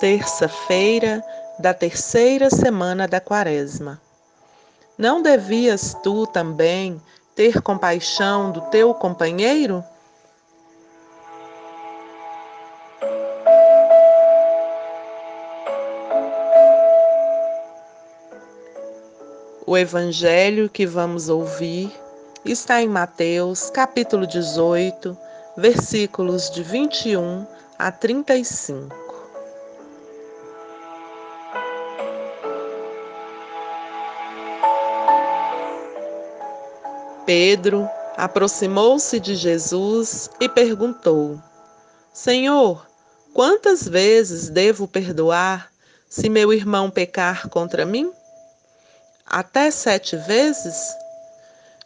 terça-feira da terceira semana da Quaresma. Não devias tu também ter compaixão do teu companheiro? O evangelho que vamos ouvir está em Mateus, capítulo 18, versículos de 21 a 35. Pedro aproximou-se de Jesus e perguntou: Senhor, quantas vezes devo perdoar se meu irmão pecar contra mim? Até sete vezes?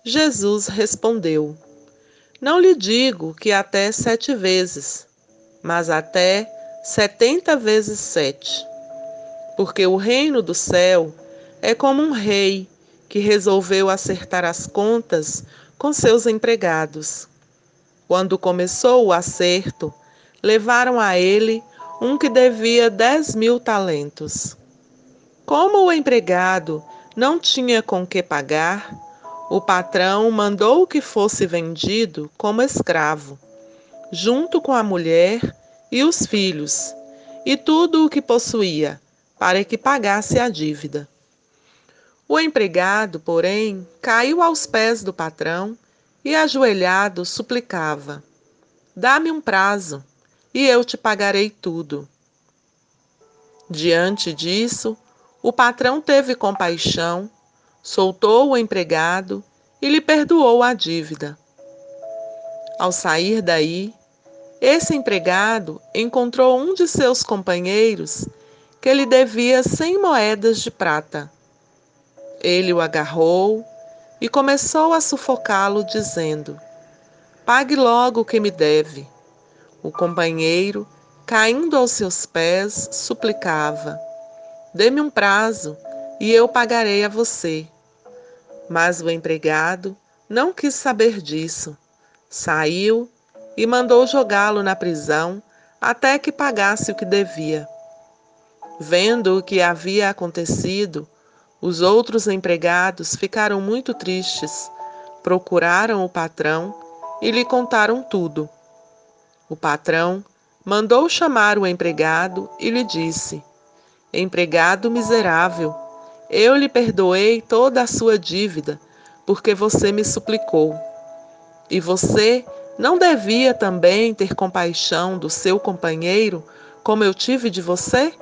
Jesus respondeu: Não lhe digo que até sete vezes, mas até setenta vezes sete. Porque o reino do céu é como um rei que resolveu acertar as contas com seus empregados. Quando começou o acerto, levaram a ele um que devia dez mil talentos. Como o empregado não tinha com que pagar, o patrão mandou que fosse vendido como escravo, junto com a mulher e os filhos, e tudo o que possuía, para que pagasse a dívida. O empregado, porém, caiu aos pés do patrão e, ajoelhado, suplicava: Dá-me um prazo, e eu te pagarei tudo. Diante disso, o patrão teve compaixão, soltou o empregado e lhe perdoou a dívida. Ao sair daí, esse empregado encontrou um de seus companheiros que lhe devia cem moedas de prata. Ele o agarrou e começou a sufocá-lo, dizendo: Pague logo o que me deve. O companheiro, caindo aos seus pés, suplicava: Dê-me um prazo e eu pagarei a você. Mas o empregado não quis saber disso. Saiu e mandou jogá-lo na prisão até que pagasse o que devia. Vendo o que havia acontecido, os outros empregados ficaram muito tristes, procuraram o patrão e lhe contaram tudo. O patrão mandou chamar o empregado e lhe disse: Empregado miserável, eu lhe perdoei toda a sua dívida, porque você me suplicou. E você não devia também ter compaixão do seu companheiro, como eu tive de você?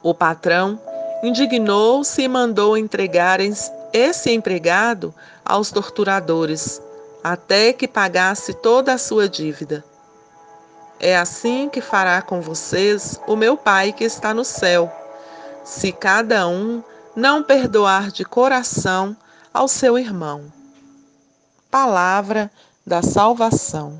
O patrão indignou-se e mandou entregar esse empregado aos torturadores, até que pagasse toda a sua dívida. É assim que fará com vocês o meu Pai que está no céu, se cada um não perdoar de coração ao seu irmão. Palavra da salvação.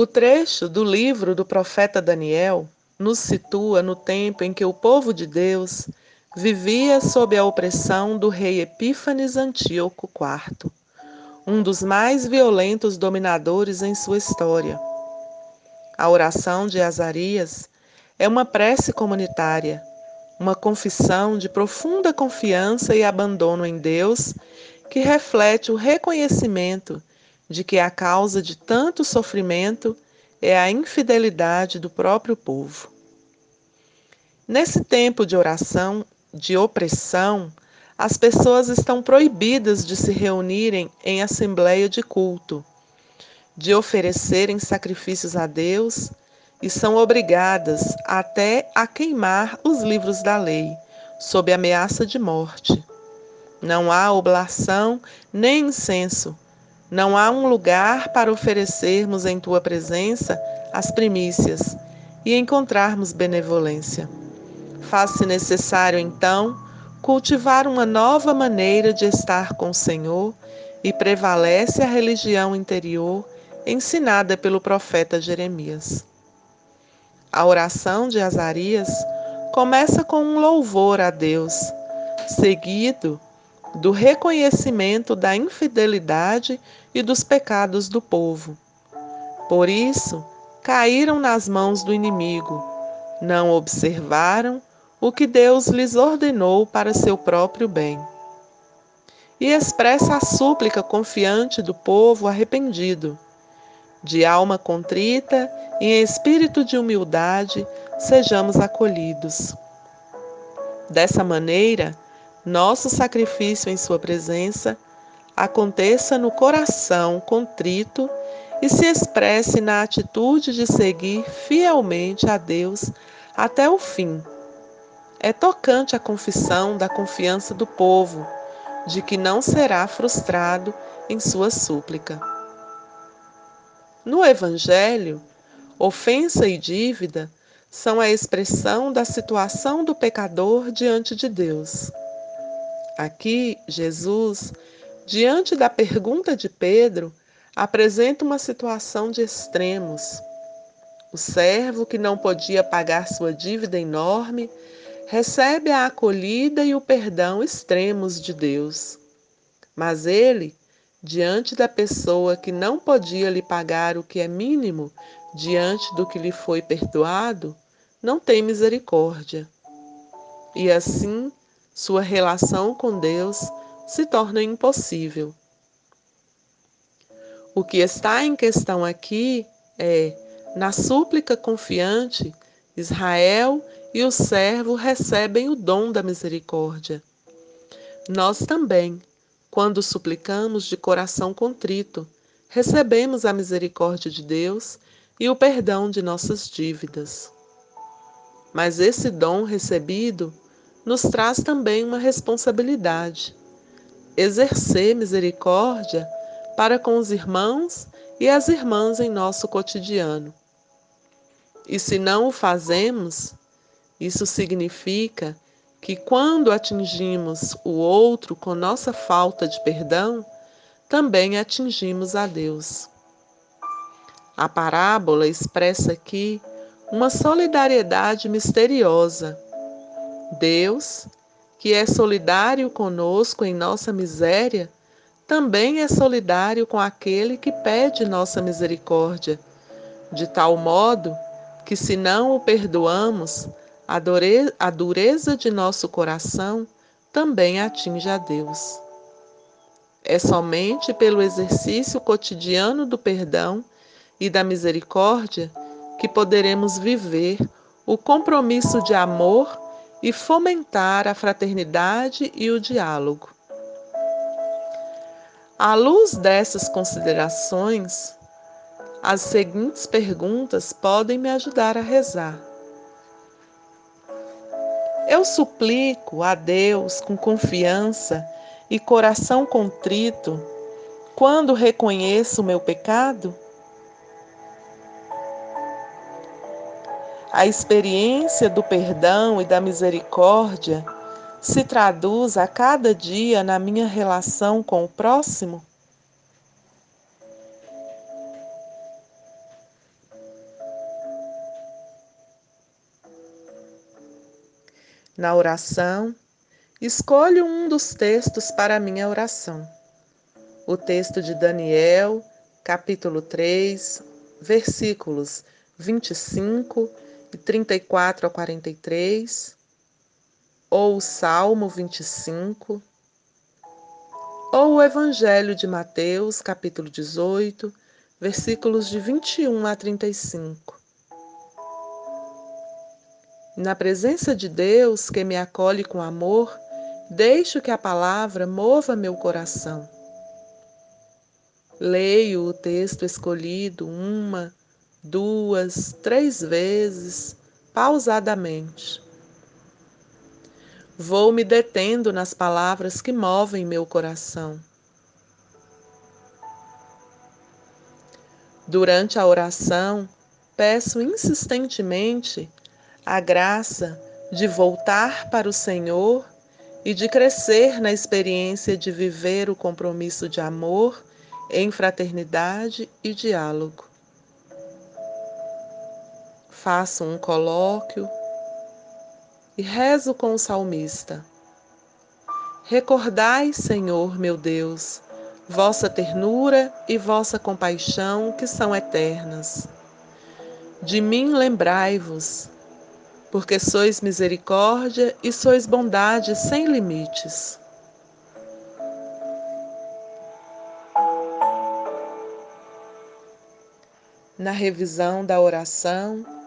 O trecho do livro do profeta Daniel nos situa no tempo em que o povo de Deus vivia sob a opressão do rei Epífanes Antíoco IV, um dos mais violentos dominadores em sua história. A oração de Azarias é uma prece comunitária, uma confissão de profunda confiança e abandono em Deus que reflete o reconhecimento de que a causa de tanto sofrimento é a infidelidade do próprio povo. Nesse tempo de oração, de opressão, as pessoas estão proibidas de se reunirem em assembleia de culto, de oferecerem sacrifícios a Deus e são obrigadas até a queimar os livros da lei, sob ameaça de morte. Não há oblação nem incenso, não há um lugar para oferecermos em tua presença as primícias e encontrarmos benevolência. Faz-se necessário, então, cultivar uma nova maneira de estar com o Senhor e prevalece a religião interior ensinada pelo profeta Jeremias. A oração de Azarias começa com um louvor a Deus, seguido do reconhecimento da infidelidade e dos pecados do povo. Por isso, caíram nas mãos do inimigo, não observaram o que Deus lhes ordenou para seu próprio bem. E expressa a súplica confiante do povo arrependido. De alma contrita e em espírito de humildade, sejamos acolhidos. Dessa maneira, nosso sacrifício em Sua presença aconteça no coração contrito e se expresse na atitude de seguir fielmente a Deus até o fim. É tocante a confissão da confiança do povo, de que não será frustrado em sua súplica. No Evangelho, ofensa e dívida são a expressão da situação do pecador diante de Deus. Aqui, Jesus, diante da pergunta de Pedro, apresenta uma situação de extremos. O servo que não podia pagar sua dívida enorme recebe a acolhida e o perdão extremos de Deus. Mas ele, diante da pessoa que não podia lhe pagar o que é mínimo diante do que lhe foi perdoado, não tem misericórdia. E assim sua relação com Deus se torna impossível. O que está em questão aqui é, na súplica confiante, Israel e o servo recebem o dom da misericórdia. Nós também, quando suplicamos de coração contrito, recebemos a misericórdia de Deus e o perdão de nossas dívidas. Mas esse dom recebido nos traz também uma responsabilidade: exercer misericórdia para com os irmãos e as irmãs em nosso cotidiano. E se não o fazemos, isso significa que quando atingimos o outro com nossa falta de perdão, também atingimos a Deus. A parábola expressa aqui uma solidariedade misteriosa Deus, que é solidário conosco em nossa miséria, também é solidário com aquele que pede nossa misericórdia, de tal modo que, se não o perdoamos, a dureza de nosso coração também atinge a Deus. É somente pelo exercício cotidiano do perdão e da misericórdia que poderemos viver o compromisso de amor e fomentar a fraternidade e o diálogo. À luz dessas considerações, as seguintes perguntas podem me ajudar a rezar. Eu suplico a Deus com confiança e coração contrito quando reconheço o meu pecado? A experiência do perdão e da misericórdia se traduz a cada dia na minha relação com o próximo? Na oração, escolho um dos textos para a minha oração. O texto de Daniel, capítulo 3, versículos 25 de 34 a 43, ou o Salmo 25, ou o Evangelho de Mateus, capítulo 18, versículos de 21 a 35. Na presença de Deus, que me acolhe com amor, deixo que a palavra mova meu coração. Leio o texto escolhido uma, duas, três vezes, pausadamente. Vou me detendo nas palavras que movem meu coração. Durante a oração, peço insistentemente a graça de voltar para o Senhor e de crescer na experiência de viver o compromisso de amor em fraternidade e diálogo. Faço um colóquio e rezo com o salmista. Recordai, Senhor meu Deus, vossa ternura e vossa compaixão que são eternas. De mim lembrai-vos, porque sois misericórdia e sois bondade sem limites. Na revisão da oração,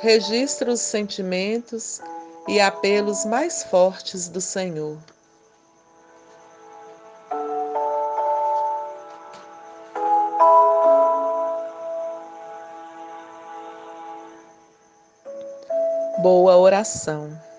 registra os sentimentos e apelos mais fortes do Senhor. Boa oração.